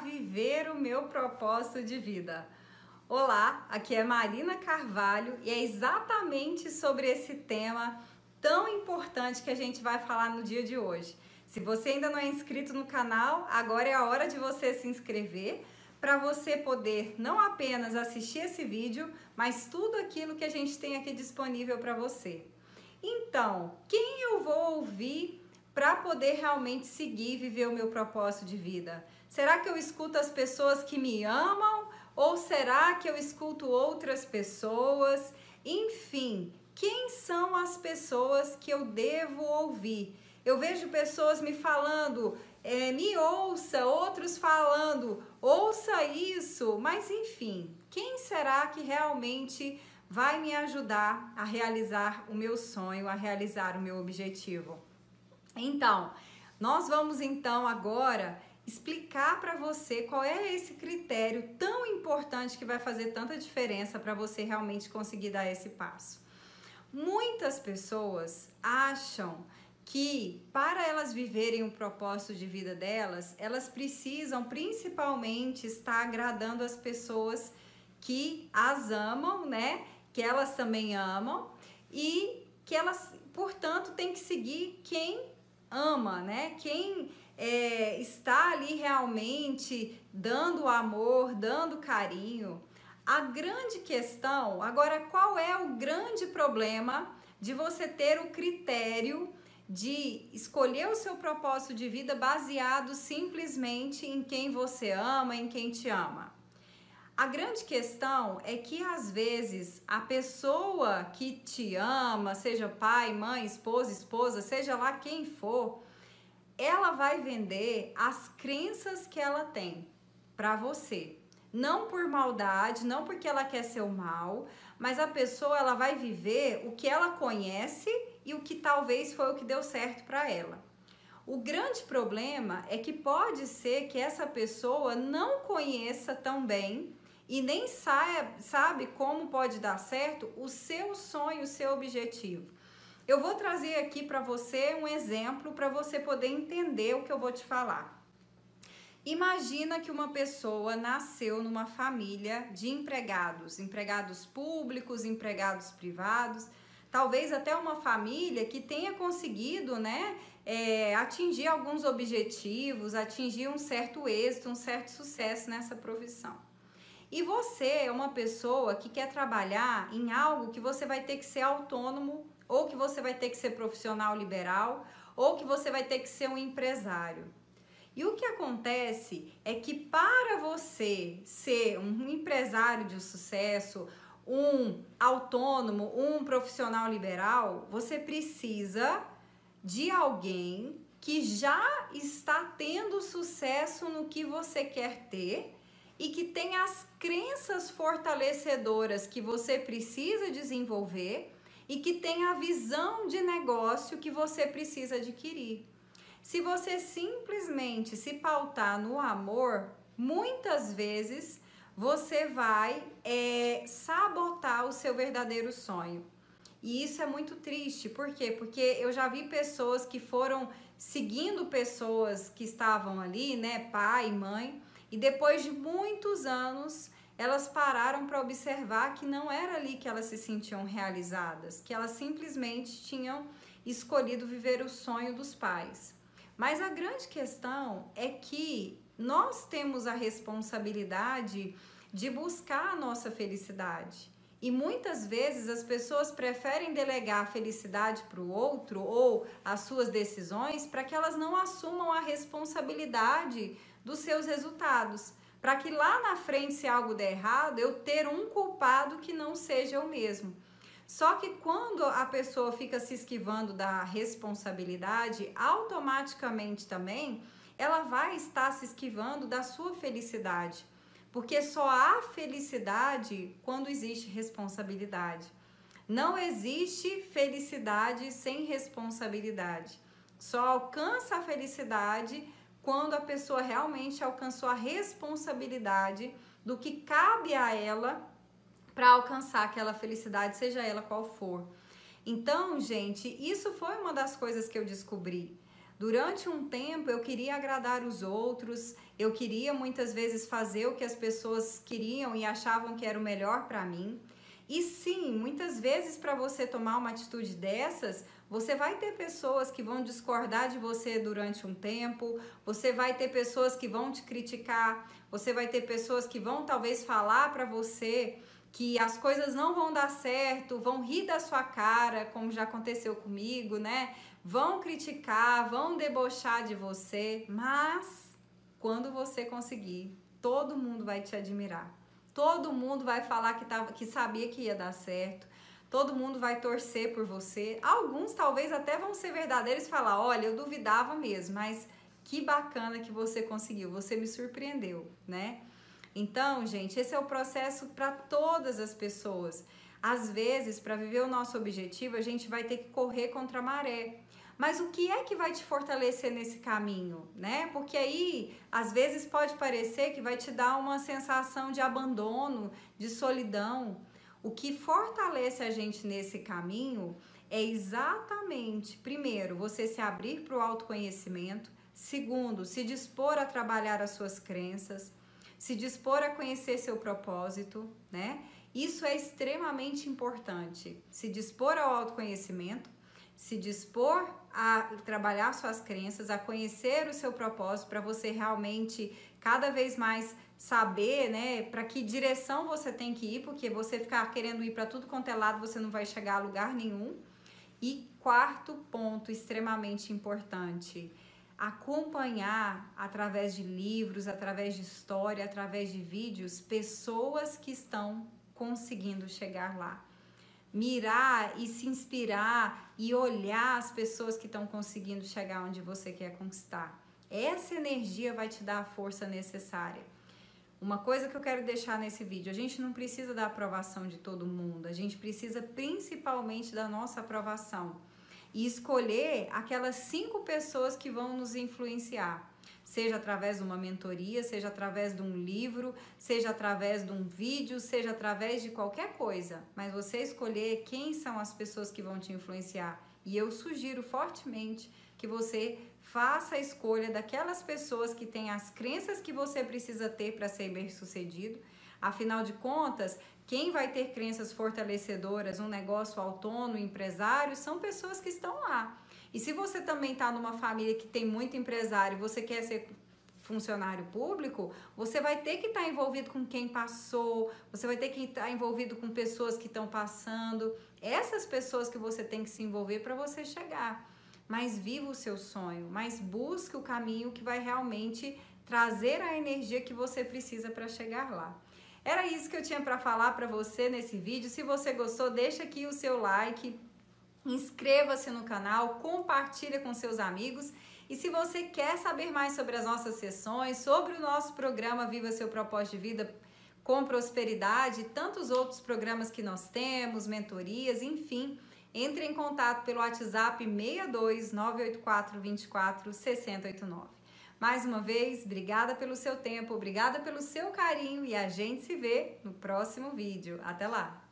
viver o meu propósito de vida. Olá, aqui é Marina Carvalho e é exatamente sobre esse tema tão importante que a gente vai falar no dia de hoje. Se você ainda não é inscrito no canal, agora é a hora de você se inscrever para você poder não apenas assistir esse vídeo, mas tudo aquilo que a gente tem aqui disponível para você. Então, quem eu vou ouvir para poder realmente seguir e viver o meu propósito de vida? Será que eu escuto as pessoas que me amam ou será que eu escuto outras pessoas? Enfim, quem são as pessoas que eu devo ouvir? Eu vejo pessoas me falando, é, me ouça, outros falando, ouça isso, mas enfim, quem será que realmente vai me ajudar a realizar o meu sonho, a realizar o meu objetivo? Então, nós vamos então agora explicar para você qual é esse critério tão importante que vai fazer tanta diferença para você realmente conseguir dar esse passo. Muitas pessoas acham que para elas viverem o propósito de vida delas, elas precisam principalmente estar agradando as pessoas que as amam, né? Que elas também amam e que elas, portanto, têm que seguir quem ama, né? Quem é, está ali realmente dando amor, dando carinho. A grande questão, agora, qual é o grande problema de você ter o critério de escolher o seu propósito de vida baseado simplesmente em quem você ama, em quem te ama? A grande questão é que às vezes a pessoa que te ama, seja pai, mãe, esposa, esposa, seja lá quem for, ela vai vender as crenças que ela tem para você. Não por maldade, não porque ela quer ser o mal, mas a pessoa ela vai viver o que ela conhece e o que talvez foi o que deu certo para ela. O grande problema é que pode ser que essa pessoa não conheça tão bem e nem sabe, sabe como pode dar certo o seu sonho, o seu objetivo. Eu vou trazer aqui para você um exemplo para você poder entender o que eu vou te falar. Imagina que uma pessoa nasceu numa família de empregados, empregados públicos, empregados privados, talvez até uma família que tenha conseguido, né, é, atingir alguns objetivos, atingir um certo êxito, um certo sucesso nessa profissão. E você é uma pessoa que quer trabalhar em algo que você vai ter que ser autônomo, ou que você vai ter que ser profissional liberal, ou que você vai ter que ser um empresário. E o que acontece é que para você ser um empresário de sucesso, um autônomo, um profissional liberal, você precisa de alguém que já está tendo sucesso no que você quer ter e que tem as crenças fortalecedoras que você precisa desenvolver e que tem a visão de negócio que você precisa adquirir. Se você simplesmente se pautar no amor, muitas vezes você vai é, sabotar o seu verdadeiro sonho. E isso é muito triste, por quê? Porque eu já vi pessoas que foram seguindo pessoas que estavam ali, né, pai, mãe, e depois de muitos anos, elas pararam para observar que não era ali que elas se sentiam realizadas, que elas simplesmente tinham escolhido viver o sonho dos pais. Mas a grande questão é que nós temos a responsabilidade de buscar a nossa felicidade. E muitas vezes as pessoas preferem delegar a felicidade para o outro ou as suas decisões para que elas não assumam a responsabilidade dos seus resultados. Para que lá na frente, se algo der errado, eu ter um culpado que não seja eu mesmo. Só que quando a pessoa fica se esquivando da responsabilidade, automaticamente também ela vai estar se esquivando da sua felicidade. Porque só há felicidade quando existe responsabilidade. Não existe felicidade sem responsabilidade. Só alcança a felicidade quando a pessoa realmente alcançou a responsabilidade do que cabe a ela para alcançar aquela felicidade, seja ela qual for. Então, gente, isso foi uma das coisas que eu descobri. Durante um tempo eu queria agradar os outros, eu queria muitas vezes fazer o que as pessoas queriam e achavam que era o melhor para mim. E sim, muitas vezes para você tomar uma atitude dessas, você vai ter pessoas que vão discordar de você durante um tempo, você vai ter pessoas que vão te criticar, você vai ter pessoas que vão talvez falar para você que as coisas não vão dar certo, vão rir da sua cara, como já aconteceu comigo, né? Vão criticar, vão debochar de você, mas quando você conseguir, todo mundo vai te admirar. Todo mundo vai falar que, tava, que sabia que ia dar certo. Todo mundo vai torcer por você. Alguns talvez até vão ser verdadeiros e falar: olha, eu duvidava mesmo, mas que bacana que você conseguiu, você me surpreendeu, né? Então, gente, esse é o processo para todas as pessoas. Às vezes, para viver o nosso objetivo, a gente vai ter que correr contra a maré. Mas o que é que vai te fortalecer nesse caminho, né? Porque aí, às vezes pode parecer que vai te dar uma sensação de abandono, de solidão. O que fortalece a gente nesse caminho é exatamente, primeiro, você se abrir para o autoconhecimento, segundo, se dispor a trabalhar as suas crenças, se dispor a conhecer seu propósito, né? Isso é extremamente importante. Se dispor ao autoconhecimento, se dispor a trabalhar suas crenças, a conhecer o seu propósito para você realmente cada vez mais saber, né, para que direção você tem que ir, porque você ficar querendo ir para tudo quanto é lado, você não vai chegar a lugar nenhum. E quarto ponto extremamente importante, acompanhar através de livros, através de história, através de vídeos, pessoas que estão conseguindo chegar lá. Mirar e se inspirar e olhar as pessoas que estão conseguindo chegar onde você quer conquistar. Essa energia vai te dar a força necessária. Uma coisa que eu quero deixar nesse vídeo: a gente não precisa da aprovação de todo mundo, a gente precisa principalmente da nossa aprovação e escolher aquelas cinco pessoas que vão nos influenciar. Seja através de uma mentoria, seja através de um livro, seja através de um vídeo, seja através de qualquer coisa. Mas você escolher quem são as pessoas que vão te influenciar. E eu sugiro fortemente que você faça a escolha daquelas pessoas que têm as crenças que você precisa ter para ser bem-sucedido. Afinal de contas, quem vai ter crenças fortalecedoras, um negócio autônomo, empresário, são pessoas que estão lá. E se você também está numa família que tem muito empresário você quer ser funcionário público, você vai ter que estar tá envolvido com quem passou, você vai ter que estar tá envolvido com pessoas que estão passando. Essas pessoas que você tem que se envolver para você chegar. Mas viva o seu sonho, mas busque o caminho que vai realmente trazer a energia que você precisa para chegar lá. Era isso que eu tinha para falar para você nesse vídeo. Se você gostou, deixa aqui o seu like, inscreva-se no canal, compartilha com seus amigos. E se você quer saber mais sobre as nossas sessões, sobre o nosso programa Viva Seu Propósito de Vida com Prosperidade, tantos outros programas que nós temos, mentorias, enfim, entre em contato pelo WhatsApp 62 984 24 6089. Mais uma vez, obrigada pelo seu tempo, obrigada pelo seu carinho e a gente se vê no próximo vídeo. Até lá!